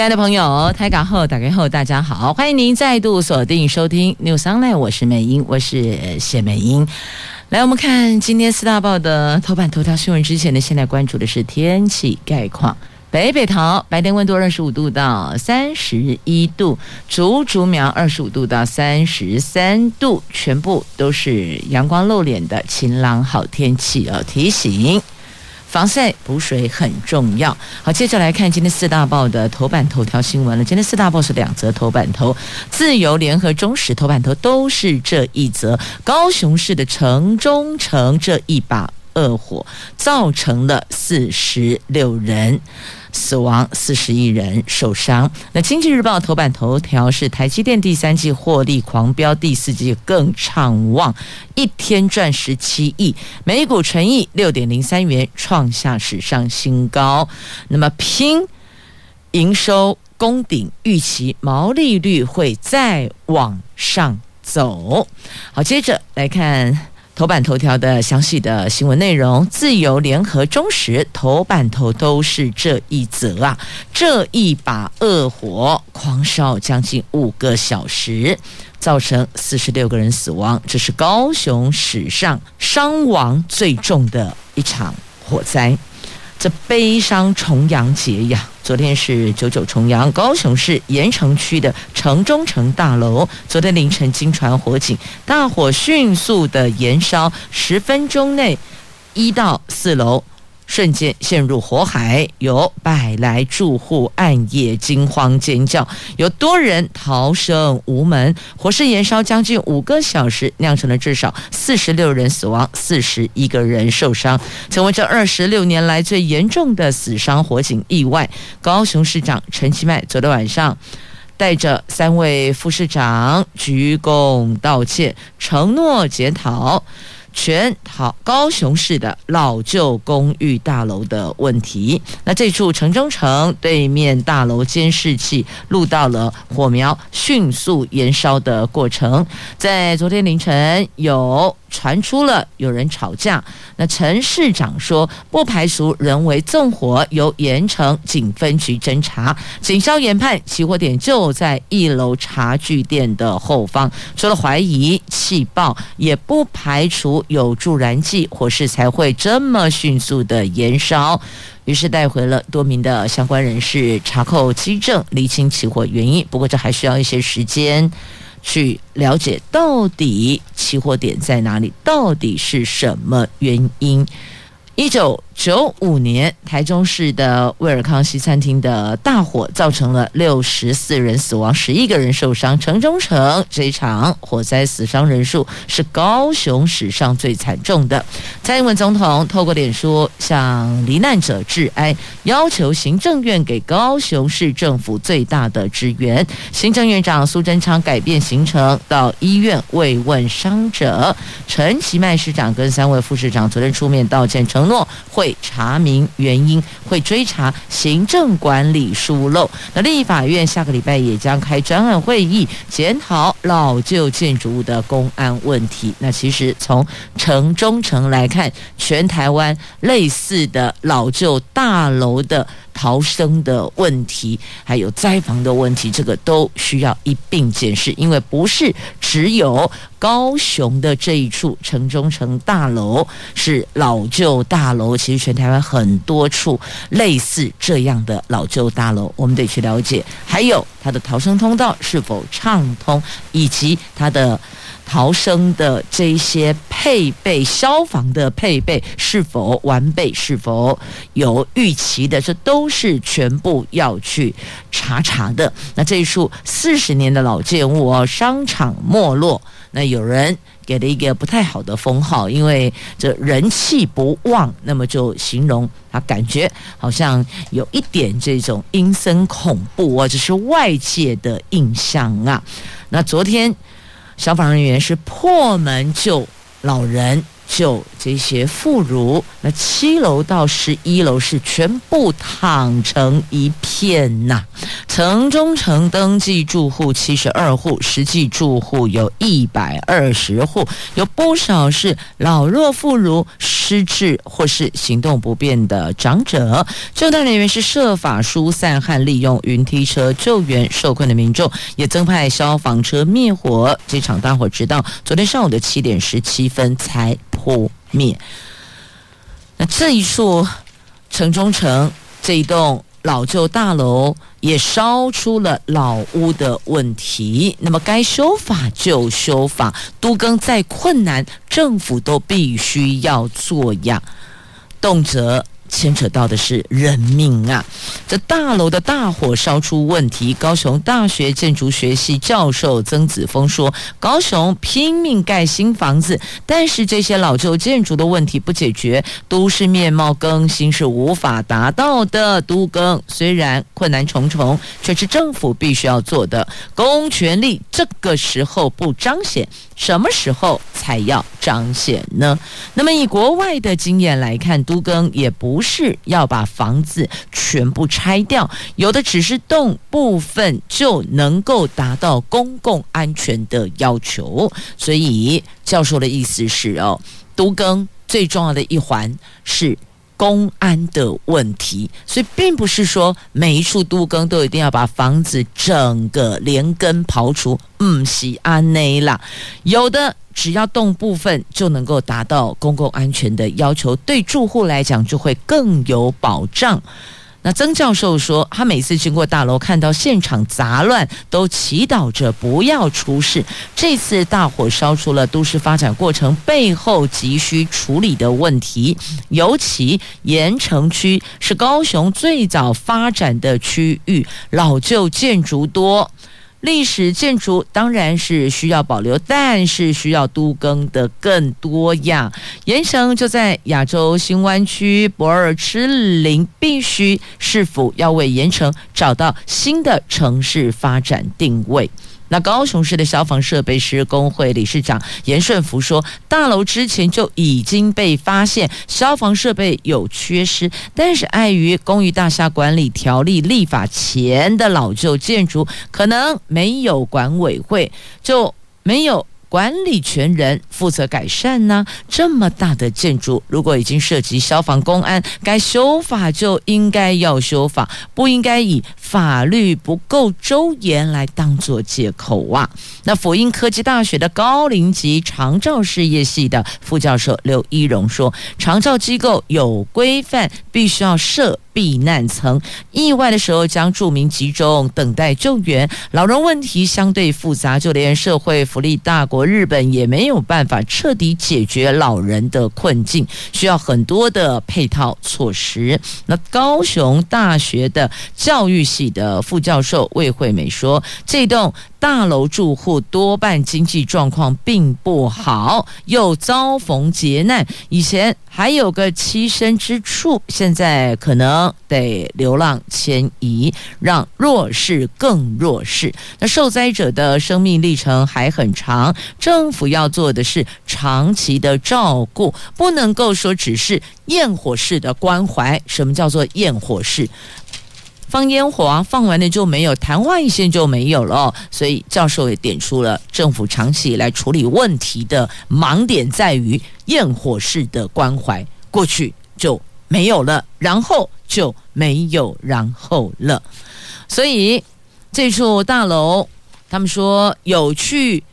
亲爱的朋友，台港后打开后，大家好，欢迎您再度锁定收听 New Sunline，我是美英，我是谢美英。来，我们看今天四大报的头版头条新闻之前呢，现在关注的是天气概况。北北桃白天温度二十五度到三十一度，竹竹苗二十五度到三十三度，全部都是阳光露脸的晴朗好天气哦。提醒。防晒补水很重要。好，接着来看今天四大报的头版头条新闻了。今天四大报是两则头版头，自由联合中实头版头都是这一则。高雄市的城中城这一把恶火，造成了四十六人死亡，四十一人受伤。那经济日报头版头条是台积电第三季获利狂飙，第四季更畅旺，一天赚十七亿，每股纯益六点零三元，创下史上新高。那么拼营收攻顶，预期毛利率会再往上走。好，接着来看。头版头条的详细的新闻内容，自由联合中时头版头都是这一则啊！这一把恶火狂烧将近五个小时，造成四十六个人死亡，这是高雄史上伤亡最重的一场火灾。这悲伤重阳节呀！昨天是九九重阳，高雄市盐城区的城中城大楼，昨天凌晨惊传火警，大火迅速的延烧，十分钟内一到四楼。瞬间陷入火海，有百来住户暗夜惊慌尖叫，有多人逃生无门。火势延烧将近五个小时，酿成了至少四十六人死亡，四十一个人受伤，成为这二十六年来最严重的死伤火警意外。高雄市长陈其迈昨天晚上带着三位副市长鞠躬道歉，承诺检讨。全好高雄市的老旧公寓大楼的问题。那这处城中城对面大楼监视器录到了火苗迅速燃烧的过程。在昨天凌晨有。传出了有人吵架，那陈市长说不排除人为纵火，由盐城警分局侦查。警消研判起火点就在一楼茶具店的后方，除了怀疑气爆，也不排除有助燃剂，火势才会这么迅速的延烧。于是带回了多名的相关人士查扣迹证，厘清起火原因。不过这还需要一些时间。去了解到底期货点在哪里，到底是什么原因？一九九五年，台中市的威尔康西餐厅的大火造成了六十四人死亡，十一个人受伤。城中城这一场火灾死伤人数是高雄史上最惨重的。蔡英文总统透过脸书向罹难者致哀，要求行政院给高雄市政府最大的支援。行政院长苏贞昌改变行程到医院慰问伤者。陈其迈市长跟三位副市长昨天出面道歉，承诺会。查明原因，会追查行政管理疏漏。那立法院下个礼拜也将开专案会议，检讨老旧建筑物的公安问题。那其实从城中城来看，全台湾类似的老旧大楼的。逃生的问题，还有灾防的问题，这个都需要一并检视，因为不是只有高雄的这一处城中城大楼是老旧大楼，其实全台湾很多处类似这样的老旧大楼，我们得去了解，还有它的逃生通道是否畅通，以及它的。逃生的这些配备，消防的配备是否完备，是否有预期的，这都是全部要去查查的。那这一处四十年的老建物哦，商场没落，那有人给了一个不太好的封号，因为这人气不旺，那么就形容他感觉好像有一点这种阴森恐怖啊，这是外界的印象啊。那昨天。消防人员是破门救老人、救这些妇孺，那七楼到十一楼是全部躺成一片呐、啊。城中城登记住户七十二户，实际住户有一百二十户，有不少是老弱妇孺、失智或是行动不便的长者。救难人员是设法疏散和利用云梯车救援受困的民众，也增派消防车灭火。这场大火直到昨天上午的七点十七分才扑灭。那这一处城中城这一栋老旧大楼也烧出了老屋的问题，那么该修法就修法，都更再困难，政府都必须要做呀，动辄。牵扯到的是人命啊！这大楼的大火烧出问题，高雄大学建筑学系教授曾子峰说：“高雄拼命盖新房子，但是这些老旧建筑的问题不解决，都市面貌更新是无法达到的。都更虽然困难重重，却是政府必须要做的。公权力这个时候不彰显，什么时候才要彰显呢？那么以国外的经验来看，都更也不。”是要把房子全部拆掉，有的只是动部分就能够达到公共安全的要求。所以教授的意思是哦，都更最重要的一环是公安的问题，所以并不是说每一处都更都一定要把房子整个连根刨除。嗯，西安内啦，有的。只要动部分就能够达到公共安全的要求，对住户来讲就会更有保障。那曾教授说，他每次经过大楼看到现场杂乱，都祈祷着不要出事。这次大火烧出了都市发展过程背后急需处理的问题，尤其盐城区是高雄最早发展的区域，老旧建筑多。历史建筑当然是需要保留，但是需要都更的更多样。盐城就在亚洲新湾区驳二吃林，必须是否要为盐城找到新的城市发展定位？那高雄市的消防设备施工会理事长严顺福说，大楼之前就已经被发现消防设备有缺失，但是碍于公寓大厦管理条例立法前的老旧建筑，可能没有管委会，就没有。管理权人负责改善呢？这么大的建筑，如果已经涉及消防公安，该修法就应该要修法，不应该以法律不够周延来当作借口啊！那辅音科技大学的高龄及长照事业系的副教授刘一荣说，长照机构有规范，必须要设。避难层，意外的时候将住民集中等待救援。老人问题相对复杂，就连社会福利大国日本也没有办法彻底解决老人的困境，需要很多的配套措施。那高雄大学的教育系的副教授魏惠美说：“这栋。”大楼住户多半经济状况并不好，又遭逢劫难，以前还有个栖身之处，现在可能得流浪迁移，让弱势更弱势。那受灾者的生命历程还很长，政府要做的是长期的照顾，不能够说只是焰火式的关怀。什么叫做焰火式？放烟火啊，放完了就没有，昙花一现就没有了。所以教授也点出了政府长期以来处理问题的盲点，在于焰火式的关怀，过去就没有了，然后就没有然后了。所以这处大楼，他们说有去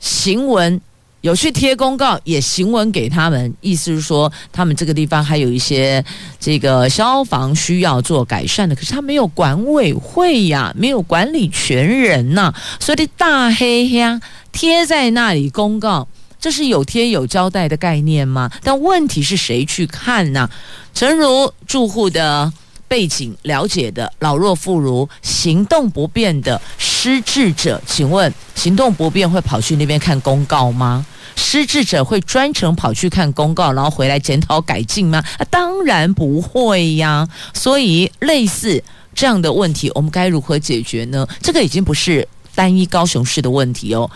行文。有去贴公告，也行文给他们，意思是说，他们这个地方还有一些这个消防需要做改善的，可是他没有管委会呀，没有管理权人呐，所以大黑呀贴在那里公告，这是有贴有交代的概念吗？但问题是谁去看呢？诚如住户的背景了解的，老弱妇孺、行动不便的。失智者，请问行动不便会跑去那边看公告吗？失智者会专程跑去看公告，然后回来检讨改进吗？啊，当然不会呀。所以类似这样的问题，我们该如何解决呢？这个已经不是单一高雄市的问题哦，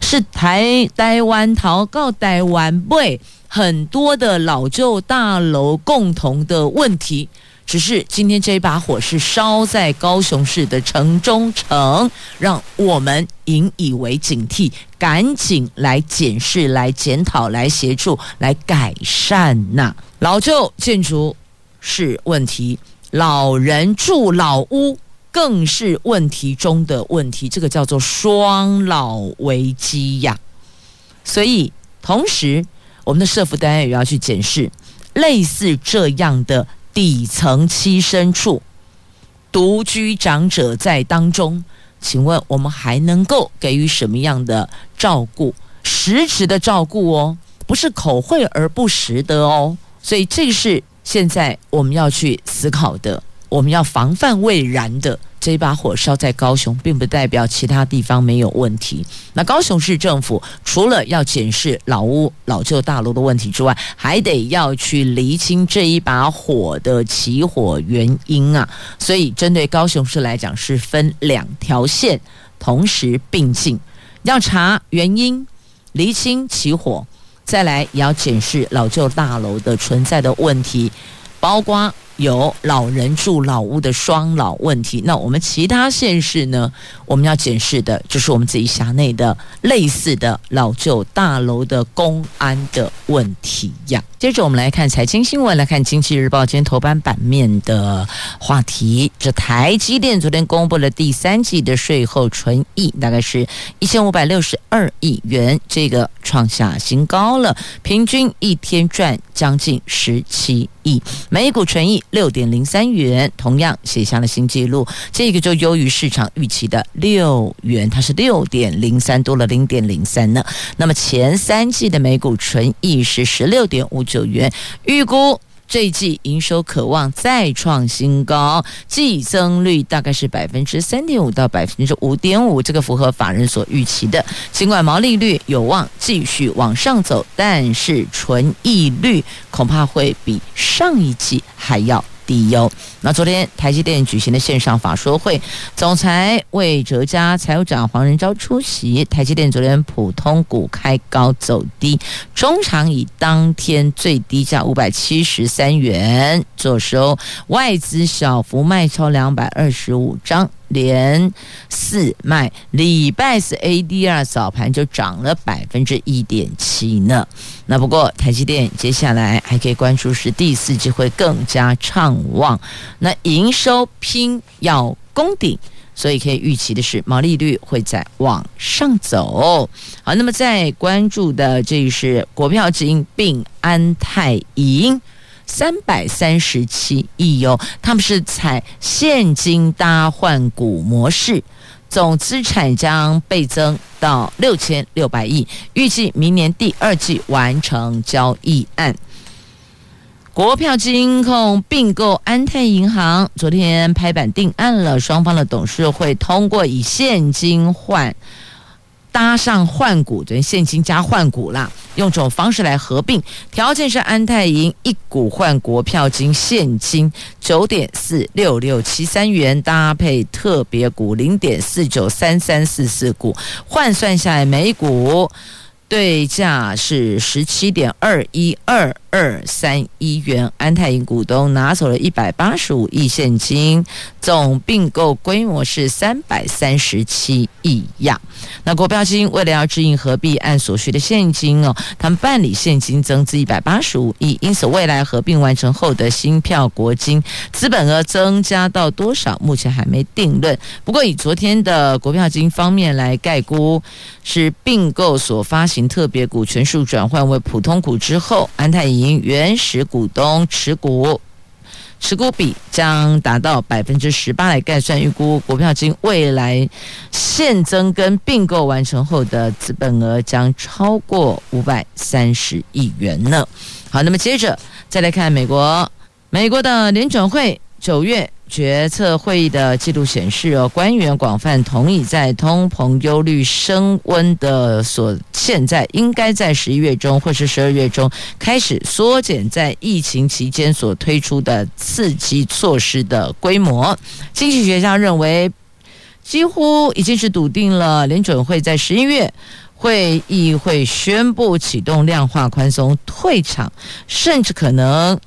是台台湾桃告台湾被很多的老旧大楼共同的问题。只是今天这一把火是烧在高雄市的城中城，让我们引以为警惕，赶紧来检视、来检讨、来协助、来改善呐、老旧建筑是问题，老人住老屋更是问题中的问题，这个叫做双老危机呀。所以，同时我们的社福单位也要去检视类似这样的。底层栖身处，独居长者在当中，请问我们还能够给予什么样的照顾？实质的照顾哦，不是口惠而不实的哦。所以这是现在我们要去思考的，我们要防范未然的。这把火烧在高雄，并不代表其他地方没有问题。那高雄市政府除了要检视老屋、老旧大楼的问题之外，还得要去厘清这一把火的起火原因啊。所以，针对高雄市来讲，是分两条线同时并进，要查原因、厘清起火，再来也要检视老旧大楼的存在的问题，包括。有老人住老屋的双老问题，那我们其他县市呢？我们要检视的就是我们自己辖内的类似的老旧大楼的公安的问题呀。接着我们来看财经新闻，来看《经济日报》今天头版版面的话题。这台积电昨天公布了第三季的税后纯益，大概是一千五百六十二亿元，这个创下新高了，平均一天赚将近十七亿，每股纯益六点零三元，同样写下了新纪录。这个就优于市场预期的六元，它是六点零三，多了零点零三呢。那么前三季的每股纯益是十六点五九元，预估。这一季营收可望再创新高，季增率大概是百分之三点五到百分之五点五，这个符合法人所预期的。尽管毛利率有望继续往上走，但是纯益率恐怕会比上一季还要低哟。那昨天台积电举行的线上法说会，总裁魏哲嘉、财务长黄仁昭出席。台积电昨天普通股开高走低，中场以当天最低价五百七十三元坐收，外资小幅卖超两百二十五张。连四卖，礼拜四 ADR 早盘就涨了百分之一点七呢。那不过台积电接下来还可以关注是第四季会更加畅旺，那营收拼要攻顶，所以可以预期的是毛利率会在往上走。好，那么在关注的这是国票基金并安泰银。三百三十七亿哟，他们是采现金搭换股模式，总资产将倍增到六千六百亿，预计明年第二季完成交易案。国票金控并购安泰银行，昨天拍板定案了，双方的董事会通过以现金换。搭上换股，等于现金加换股啦，用这种方式来合并，条件是安泰银一股换国票金现金九点四六六七三元，搭配特别股零点四九三三四四股，换算下来每股对价是十七点二一二。二三一元，安泰银股东拿走了一百八十五亿现金，总并购规模是三百三十七亿呀。那国标金为了要支应合并按所需的现金哦，他们办理现金增资一百八十五亿，因此未来合并完成后的新票国金资本额增加到多少，目前还没定论。不过以昨天的国票金方面来概估，是并购所发行特别股权数转换为普通股之后，安泰银。原始股东持股持股比将达到百分之十八来概算，预估国票金未来现增跟并购完成后的资本额将超过五百三十亿元呢。好，那么接着再来看美国，美国的联准会九月。决策会议的记录显示，哦，官员广泛同意，在通膨忧虑升温的所现在，应该在十一月中或是十二月中开始缩减在疫情期间所推出的刺激措施的规模。经济学家认为。几乎已经是笃定了，联准会在十一月会议会宣布启动量化宽松退场，甚至可能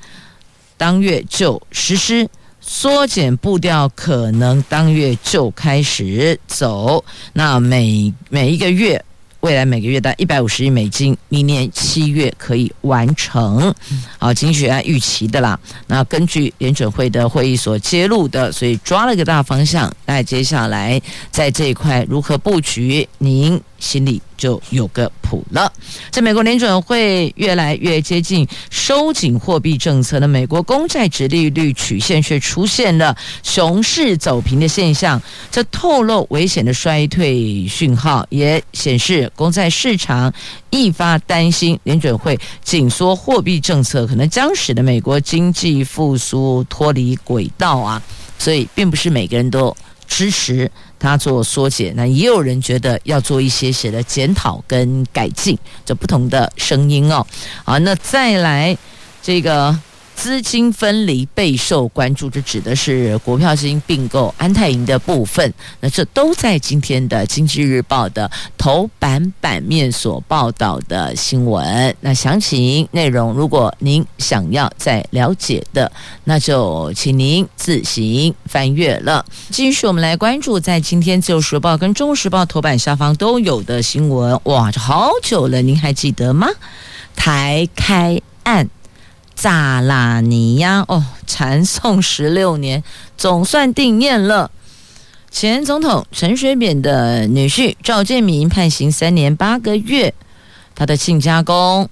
当月就实施缩减步调，可能当月就开始走。那每每一个月。未来每个月的一百五十亿美金，明年七月可以完成，好，经济学家预期的啦。那根据联准会的会议所揭露的，所以抓了个大方向。那接下来在这一块如何布局，您心里就有个谱了。在美国联准会越来越接近收紧货币政策的美国公债殖利率曲线却出现了熊市走平的现象，这透露危险的衰退讯号，也显示公债市场愈发担心联准会紧缩货币政策可能将使得美国经济复苏脱离轨道啊！所以，并不是每个人都支持。他做缩减，那也有人觉得要做一些写的检讨跟改进，这不同的声音哦。好，那再来这个。资金分离备受关注，这指的是国票金并购安泰银的部分。那这都在今天的《经济日报》的头版版面所报道的新闻。那详情内容，如果您想要再了解的，那就请您自行翻阅了。继续，我们来关注在今天《自由时报》跟《中国时报》头版下方都有的新闻。哇，这好久了，您还记得吗？台开案。咋啦你呀？哦，缠讼十六年，总算定谳了。前总统陈水扁的女婿赵建铭判刑三年八个月，他的亲家公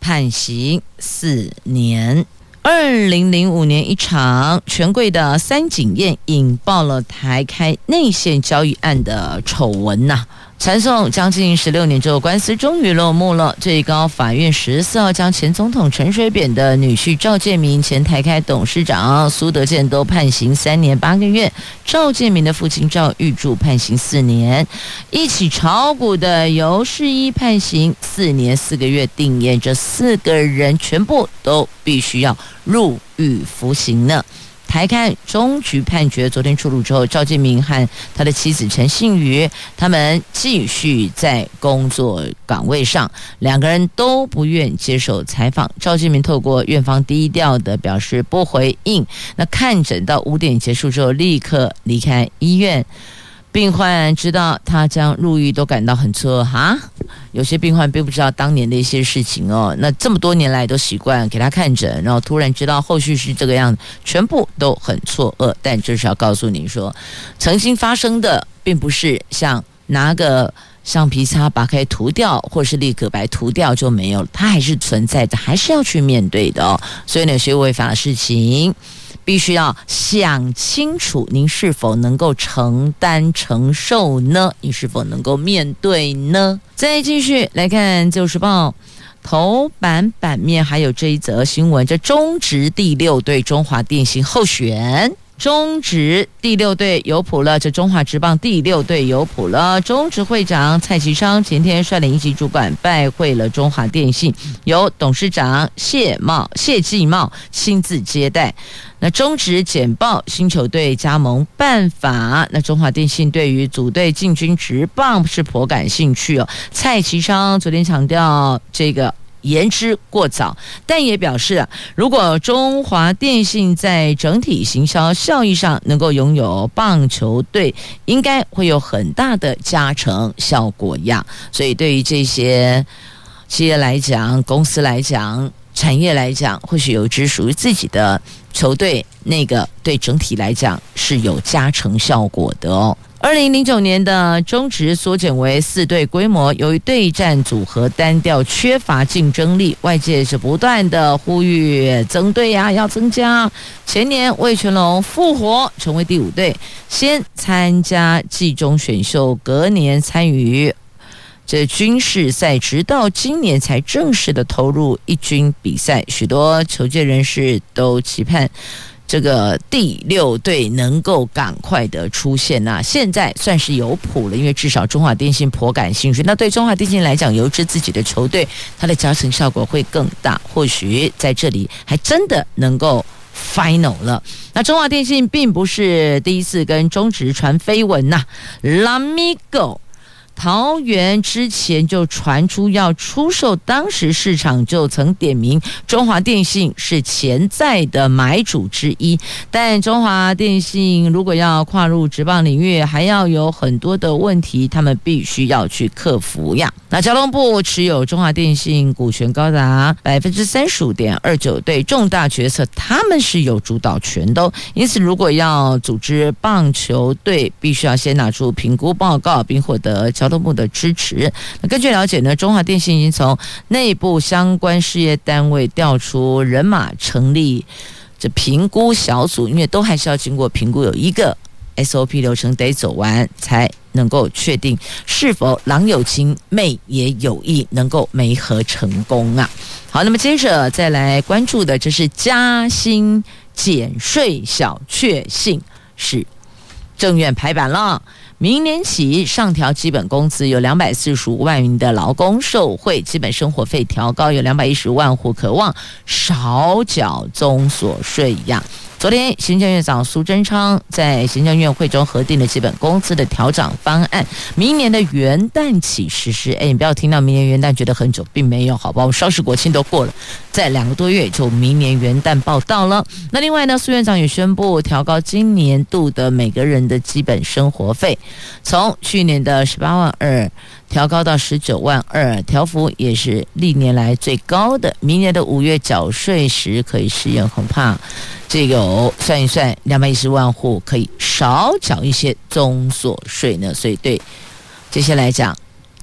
判刑四年。二零零五年一场权贵的三井宴引爆了台开内线交易案的丑闻呐、缠讼将近十六年之后，官司终于落幕了。最高法院十四号将前总统陈水扁的女婿赵建明、前台开董事长苏德健都判刑三年八个月，赵建明的父亲赵玉柱判刑四年，一起炒股的游世一判刑四年四个月定谳，这四个人全部都必须要入狱服刑呢。台看终局判决昨天出炉之后，赵建明和他的妻子陈幸雨他们继续在工作岗位上，两个人都不愿接受采访。赵建明透过院方低调的表示不回应。那看诊到五点结束之后，立刻离开医院。病患知道他将入狱，都感到很错愕哈。有些病患并不知道当年的一些事情哦。那这么多年来都习惯给他看诊，然后突然知道后续是这个样子，全部都很错愕。但就是要告诉你说，曾经发生的并不是像拿个橡皮擦把它涂掉，或是立可白涂掉就没有了，它还是存在的，还是要去面对的哦。所以呢，有些违法的事情。必须要想清楚，您是否能够承担承受呢？你是否能够面对呢？再继续来看《旧时报》头版版面，还有这一则新闻：这中职第六队中华电信候选。中职第六队有谱了，这中华职棒第六队有谱了。中职会长蔡其昌前天率领一级主管拜会了中华电信，由董事长谢茂谢继茂亲自接待。那中职简报新球队加盟办法，那中华电信对于组队进军职棒是颇感兴趣哦。蔡其昌昨天强调这个。言之过早，但也表示啊，如果中华电信在整体行销效益上能够拥有棒球队，应该会有很大的加成效果呀。所以对于这些企业来讲、公司来讲、产业来讲，或许有只属于自己的球队，那个对整体来讲是有加成效果的哦。二零零九年的中职缩减为四队规模，由于对战组合单调，缺乏竞争力，外界是不断的呼吁增队呀，要增加。前年魏全龙复活成为第五队，先参加季中选秀，隔年参与这军事赛，直到今年才正式的投入一军比赛。许多球界人士都期盼。这个第六队能够赶快的出现呐、现在算是有谱了，因为至少中华电信颇感兴趣。那对中华电信来讲，有支自己的球队，它的加成效果会更大。或许在这里还真的能够 final 了。那中华电信并不是第一次跟中职传绯闻呐，Lamigo。桃园之前就传出要出售，当时市场就曾点名中华电信是潜在的买主之一。但中华电信如果要跨入职棒领域，还要有很多的问题，他们必须要去克服呀。那交通部持有中华电信股权高达百分之三十五点二九，对重大决策他们是有主导权的。因此，如果要组织棒球队，必须要先拿出评估报告，并获得交。动部的支持。那根据了解呢，中华电信已经从内部相关事业单位调出人马，成立这评估小组，因为都还是要经过评估，有一个 SOP 流程得走完，才能够确定是否郎有情，妹也有意，能够媒合成功啊。好，那么接着再来关注的，这是加薪减税小确幸，是政院排版了。明年起上调基本工资，有两百四十五万名的劳工受惠；基本生活费调高，有两百一十万户渴望少缴综所税一样。昨天，行政院长苏贞昌在行政院会中核定了基本工资的调整方案，明年的元旦起实施。哎，你不要听到明年元旦觉得很久，并没有，好吧？我们双十国庆都过了，在两个多月就明年元旦报到了。那另外呢，苏院长也宣布调高今年度的每个人的基本生活费，从去年的十八万二。调高到十九万二，调幅也是历年来最高的。明年的五月缴税时可以适用，恐怕这个算一算，两百一十万户可以少缴一些综所税呢。所以对这些来讲，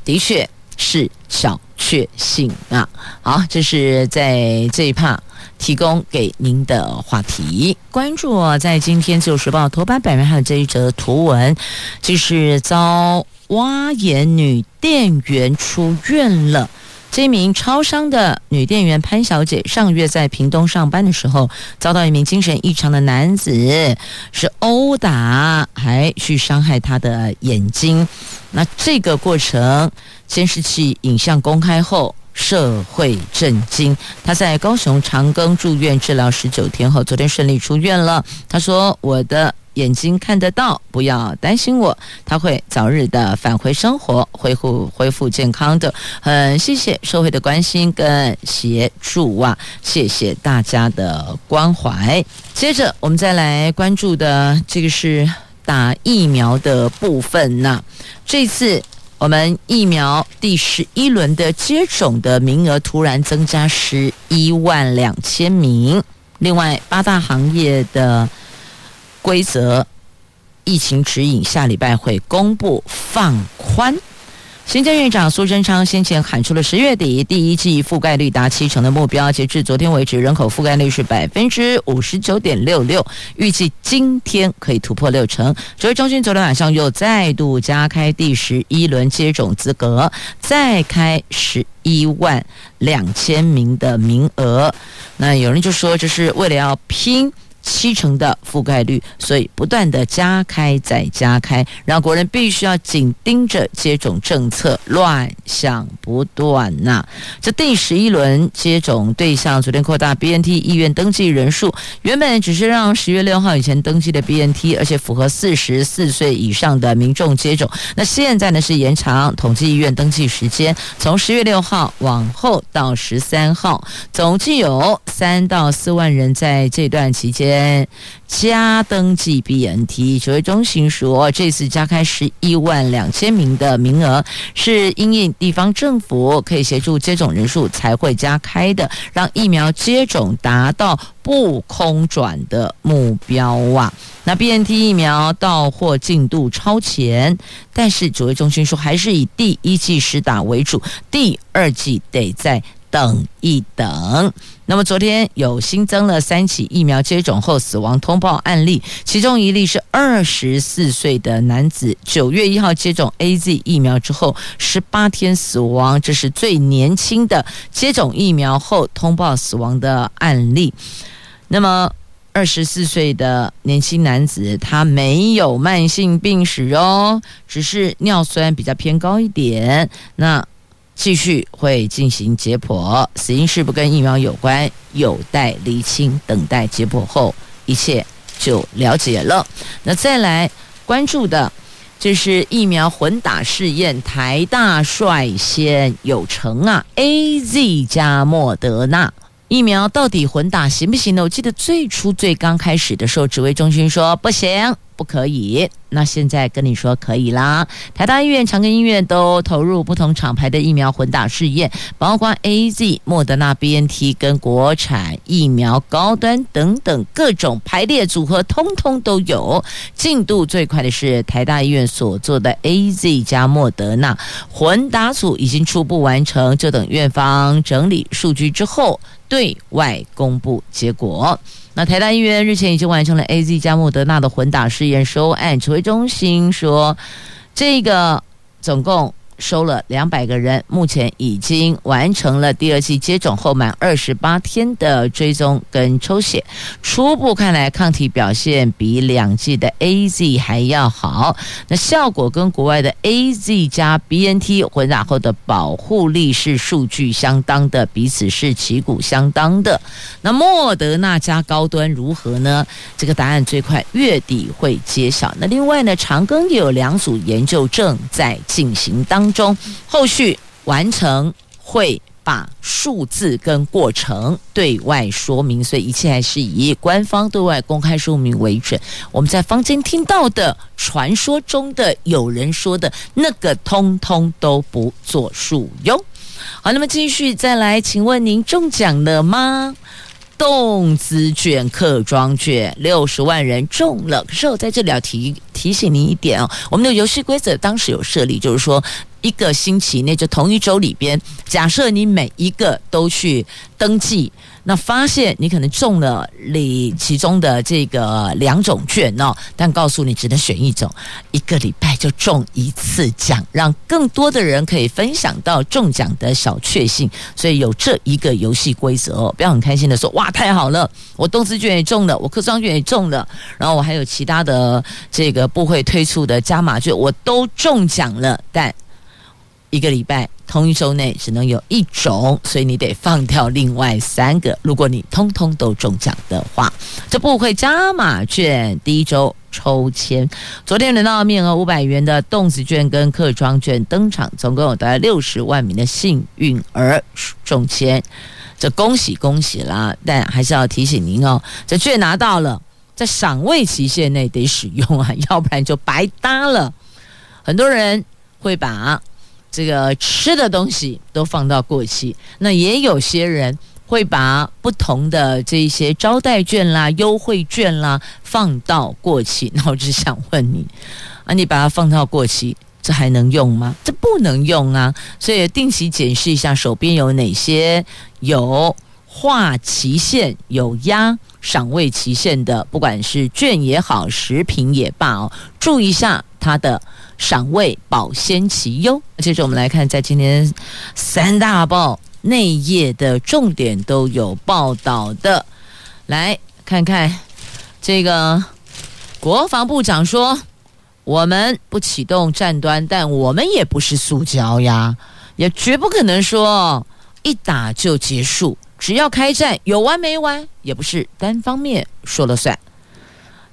的确是小确幸啊。好，这是在这一趴提供给您的话题。关注我在今天《自由时报》头版版面还有这一则图文，就是遭。挖眼女店员出院了。这名超商的女店员潘小姐上月在屏东上班的时候，遭到一名精神异常的男子是殴打，还去伤害她的眼睛。那这个过程监视器影像公开后，社会震惊。她在高雄长庚住院治疗十九天后，昨天顺利出院了。她说：“我的。”眼睛看得到，不要担心我，他会早日的返回生活，恢复恢复健康的。很谢谢社会的关心跟协助啊，谢谢大家的关怀。接着我们再来关注的这个是打疫苗的部分呐。这次我们疫苗第十一轮的接种的名额突然增加十一万两千名，另外八大行业的。规则、疫情指引下礼拜会公布放宽。行政院长苏贞昌先前喊出了十月底第一季覆盖率达七成的目标，截至昨天为止，人口覆盖率是百分之五十九点六六，预计今天可以突破六成。指挥中心昨天晚上又再度加开第十一轮接种资格，再开十一万两千名的名额。那有人就说，这是为了要拼。七成的覆盖率，所以不断的加开再加开，让国人必须要紧盯着接种政策，乱象不断呐、这第十一轮接种对象昨天扩大 BNT 意愿登记人数，原本只是让十月六号以前登记的 BNT，而且符合四十四岁以上的民众接种。那现在呢是延长统计意愿登记时间，从十月六号往后到十三号，总计有三到四万人在这段期间。加登记 BNT，指挥中心说，这次加开十一万两千名的名额，是因应地方政府可以协助接种人数才会加开的，让疫苗接种达到不空转的目标啊。那 BNT 疫苗到货进度超前，但是指挥中心说，还是以第一季施打为主，第二季得在等一等。那么昨天有新增了三起疫苗接种后死亡通报案例，其中一例是二十四岁的男子，九月一号接种 AZ 疫苗之后十八天死亡，这是最年轻的接种疫苗后通报死亡的案例。那么二十四岁的年轻男子他没有慢性病史哦，只是尿酸比较偏高一点。那继续会进行解剖，死因是不跟疫苗有关，有待厘清，等待解剖后一切就了解了。那再来关注的。就是疫苗混打试验，台大率先有成啊！AZ 加莫德纳疫苗到底混打行不行呢？我记得最初最刚开始的时候，指挥中心说不行。不可以，那现在跟你说可以啦。台大医院、长庚医院都投入不同厂牌的疫苗混打试验，包括 AZ、莫德纳、BNT 跟国产疫苗高端等等各种排列组合，通通都有。进度最快的是台大医院所做的 AZ 加莫德纳混打组，已经初步完成，就等院方整理数据之后对外公布结果。那台大医院日前已经完成了 AZ 加莫德纳的混打试验收案，指挥中心说，这个总共。收了两百个人，目前已经完成了第二剂接种后满二十八天的追踪跟抽血，初步看来抗体表现比两剂的 AZ 还要好，那效果跟国外的 AZ 加 BNT 混打后的保护力是数据相当的，彼此是旗鼓相当的。那莫德纳加高端如何呢？这个答案最快月底会揭晓。那另外呢，长庚也有两组研究正在进行当中。中后续完成会把数字跟过程对外说明，所以一切还是以官方对外公开说明为准。我们在坊间听到的传说中的有人说的那个，通通都不作数哟。好，那么继续再来，请问您中奖了吗？动资券、客庄券，六十万人中了。可是我在这里要提提醒您一点哦，我们的游戏规则当时有设立，就是说。一个星期内，就同一周里边，假设你每一个都去登记，那发现你可能中了里其中的这个两种券哦，但告诉你只能选一种，一个礼拜就中一次奖，让更多的人可以分享到中奖的小确幸。所以有这一个游戏规则哦，不要很开心的说哇，太好了，我动资券也中了，我客庄券也中了，然后我还有其他的这个部会推出的加码券，我都中奖了，但。一个礼拜同一周内只能有一种，所以你得放掉另外三个。如果你通通都中奖的话，这不会加码券第一周抽签。昨天轮到面额五百元的动子券跟客庄券登场，总共有大概六十万名的幸运儿中签，这恭喜恭喜啦！但还是要提醒您哦，这券拿到了，在赏味期限内得使用啊，要不然就白搭了。很多人会把。这个吃的东西都放到过期，那也有些人会把不同的这些招待券啦、优惠券啦放到过期。那我只想问你，啊，你把它放到过期，这还能用吗？这不能用啊！所以定期检视一下手边有哪些有划期限、有压赏味期限的，不管是券也好，食品也罢哦，注意一下它的。赏味保鲜期哟。接着我们来看，在今天三大报内页的重点都有报道的，来看看这个国防部长说：“我们不启动战端，但我们也不是塑胶呀，也绝不可能说一打就结束。只要开战有完没完，也不是单方面说了算。”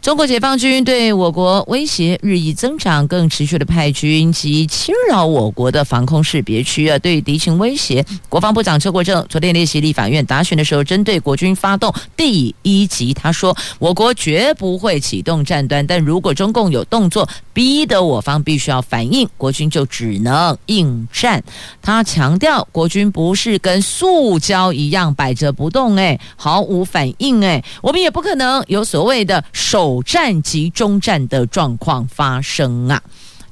中国解放军对我国威胁日益增长，更持续的派军及侵扰我国的防空识别区啊，对敌情威胁。国防部长邱国正昨天列席立法院答询的时候，针对国军发动第一级，他说：“我国绝不会启动战端，但如果中共有动作，逼得我方必须要反应，国军就只能应战。”他强调，国军不是跟塑胶一样摆着不动，哎，毫无反应，哎，我们也不可能有所谓的。首战及中战的状况发生啊！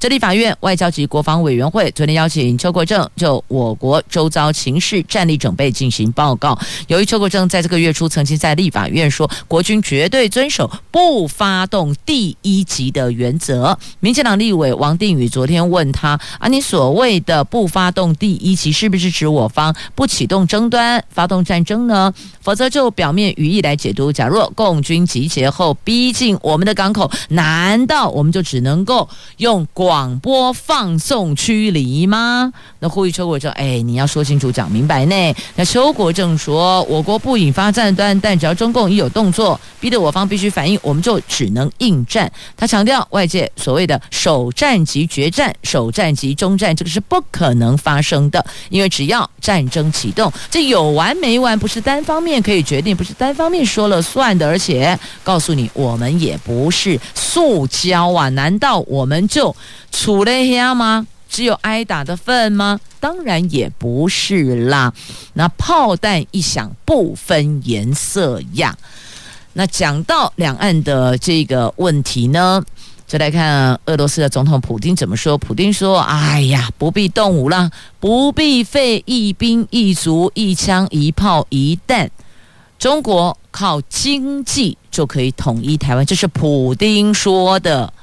这立法院外交及国防委员会昨天邀请邱国正就我国周遭情势战力准备进行报告。由于邱国正在这个月初曾经在立法院说，国军绝对遵守不发动第一级的原则。民进党立委王定宇昨天问他：啊，你所谓的不发动第一级，是不是指我方不启动争端、发动战争呢？否则就表面语义来解读，假若共军集结后逼近我们的港口，难道我们就只能够用广广播放送驱离吗？那呼吁邱国正，哎，你要说清楚、讲明白呢。那邱国正说，我国不引发战端，但只要中共一有动作，逼得我方必须反应，我们就只能应战。他强调，外界所谓的首战即决战、首战即终战，这个是不可能发生的，因为只要战争启动，这有完没完，不是单方面可以决定，不是单方面说了算的。而且告诉你，我们也不是塑胶啊，难道我们就处了黑吗？只有挨打的份吗？当然也不是啦。那炮弹一响，不分颜色呀。那讲到两岸的这个问题呢，再来看俄罗斯的总统普丁怎么说。普丁说：“哎呀，不必动武了，不必费一兵一卒一枪一炮一弹，中国靠经济就可以统一台湾。”这是普丁说的。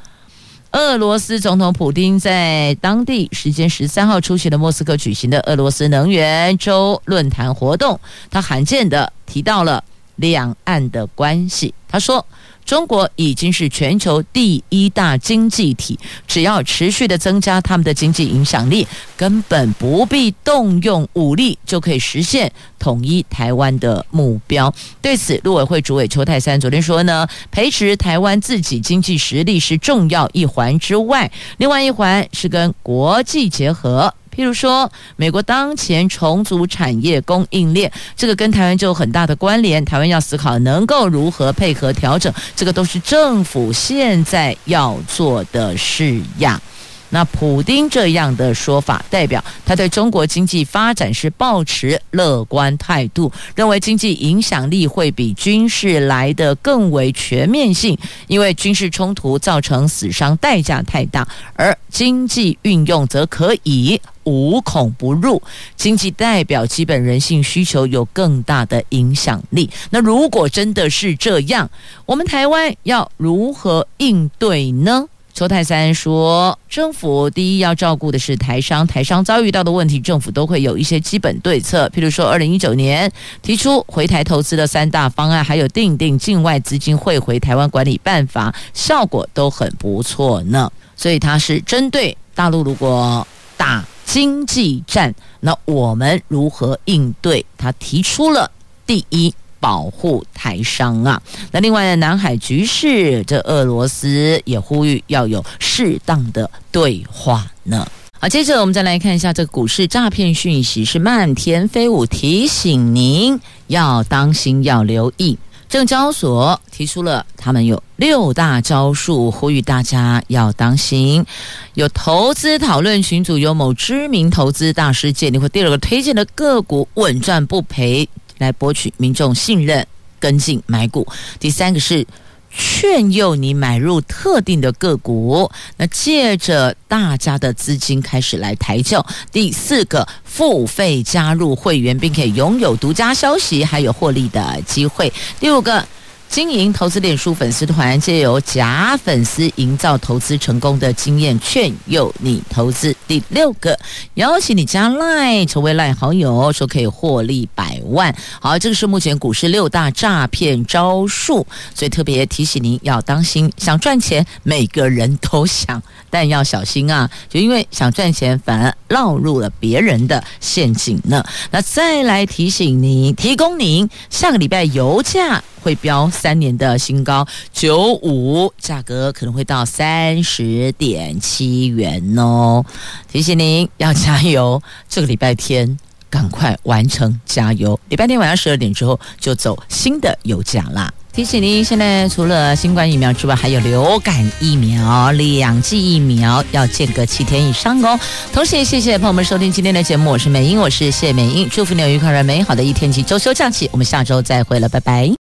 俄罗斯总统普京在当地时间十三号出席了莫斯科举行的俄罗斯能源周论坛活动，他罕见的提到了两岸的关系。他说。中国已经是全球第一大经济体，只要持续的增加他们的经济影响力，根本不必动用武力就可以实现统一台湾的目标。对此，陆委会主委邱泰三昨天说呢，培植台湾自己经济实力是重要一环之外，另外一环是跟国际结合。譬如说，美国当前重组产业供应链，这个跟台湾就有很大的关联。台湾要思考能够如何配合调整，这个都是政府现在要做的事呀。那普丁这样的说法，代表他对中国经济发展是抱持乐观态度，认为经济影响力会比军事来得更为全面性，因为军事冲突造成死伤代价太大，而经济运用则可以无孔不入。经济代表基本人性需求有更大的影响力。那如果真的是这样，我们台湾要如何应对呢？邱泰三说：“政府第一要照顾的是台商，台商遭遇到的问题，政府都会有一些基本对策。譬如说，二零一九年提出回台投资的三大方案，还有订定境外资金汇回台湾管理办法，效果都很不错呢。所以，他是针对大陆如果打经济战，那我们如何应对？他提出了第一。”保护台商啊！那另外呢，南海局势，这俄罗斯也呼吁要有适当的对话呢。好，接着我们再来看一下这个股市诈骗讯息是漫天飞舞，提醒您要当心，要留意。证交所提出了他们有六大招数，呼吁大家要当心。有投资讨论群组，有某知名投资大师建议或第二个推荐的个股稳赚不赔。来博取民众信任，跟进买股。第三个是劝诱你买入特定的个股，那借着大家的资金开始来抬轿。第四个，付费加入会员，并且拥有独家消息，还有获利的机会。第五个。经营投资脸书粉丝团，借由假粉丝营造投资成功的经验，劝诱你投资。第六个，邀请你加 Line 成为 Line 好友，说可以获利百万。好，这个是目前股市六大诈骗招数，所以特别提醒您要当心。想赚钱，每个人都想，但要小心啊！就因为想赚钱，反而落入了别人的陷阱呢。那再来提醒您，提供您下个礼拜油价。会飙三年的新高，九五价格可能会到三十点七元哦。提醒您要加油，这个礼拜天赶快完成加油。礼拜天晚上十二点之后就走新的油价啦。提醒您，现在除了新冠疫苗之外，还有流感疫苗，两剂疫苗要间隔七天以上哦。同时也谢谢朋友们收听今天的节目，我是美英，我是谢美英，祝福你有愉快而美好的一天及周休假期。我们下周再会了，拜拜。